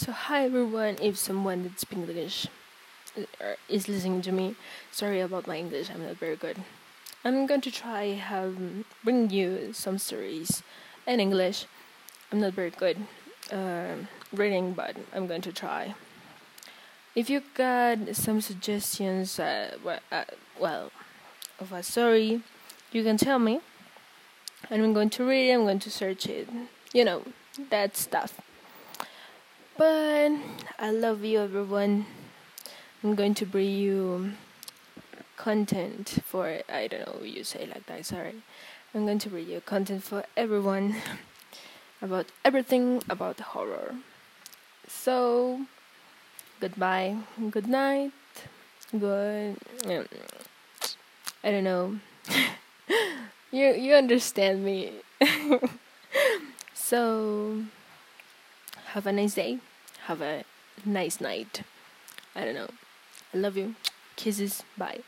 So hi everyone. If someone that speaks English uh, is listening to me, sorry about my English. I'm not very good. I'm going to try have bring you some stories in English. I'm not very good uh, reading, but I'm going to try. If you got some suggestions, uh, well, uh, well, of a story, you can tell me, and I'm going to read it. I'm going to search it. You know that stuff. But I love you, everyone. I'm going to bring you content for I don't know you say like that. Sorry, I'm going to bring you content for everyone about everything about horror. So, goodbye, good night, good. Um, I don't know. you you understand me. so, have a nice day have a nice night. I don't know. I love you. Kisses. Bye.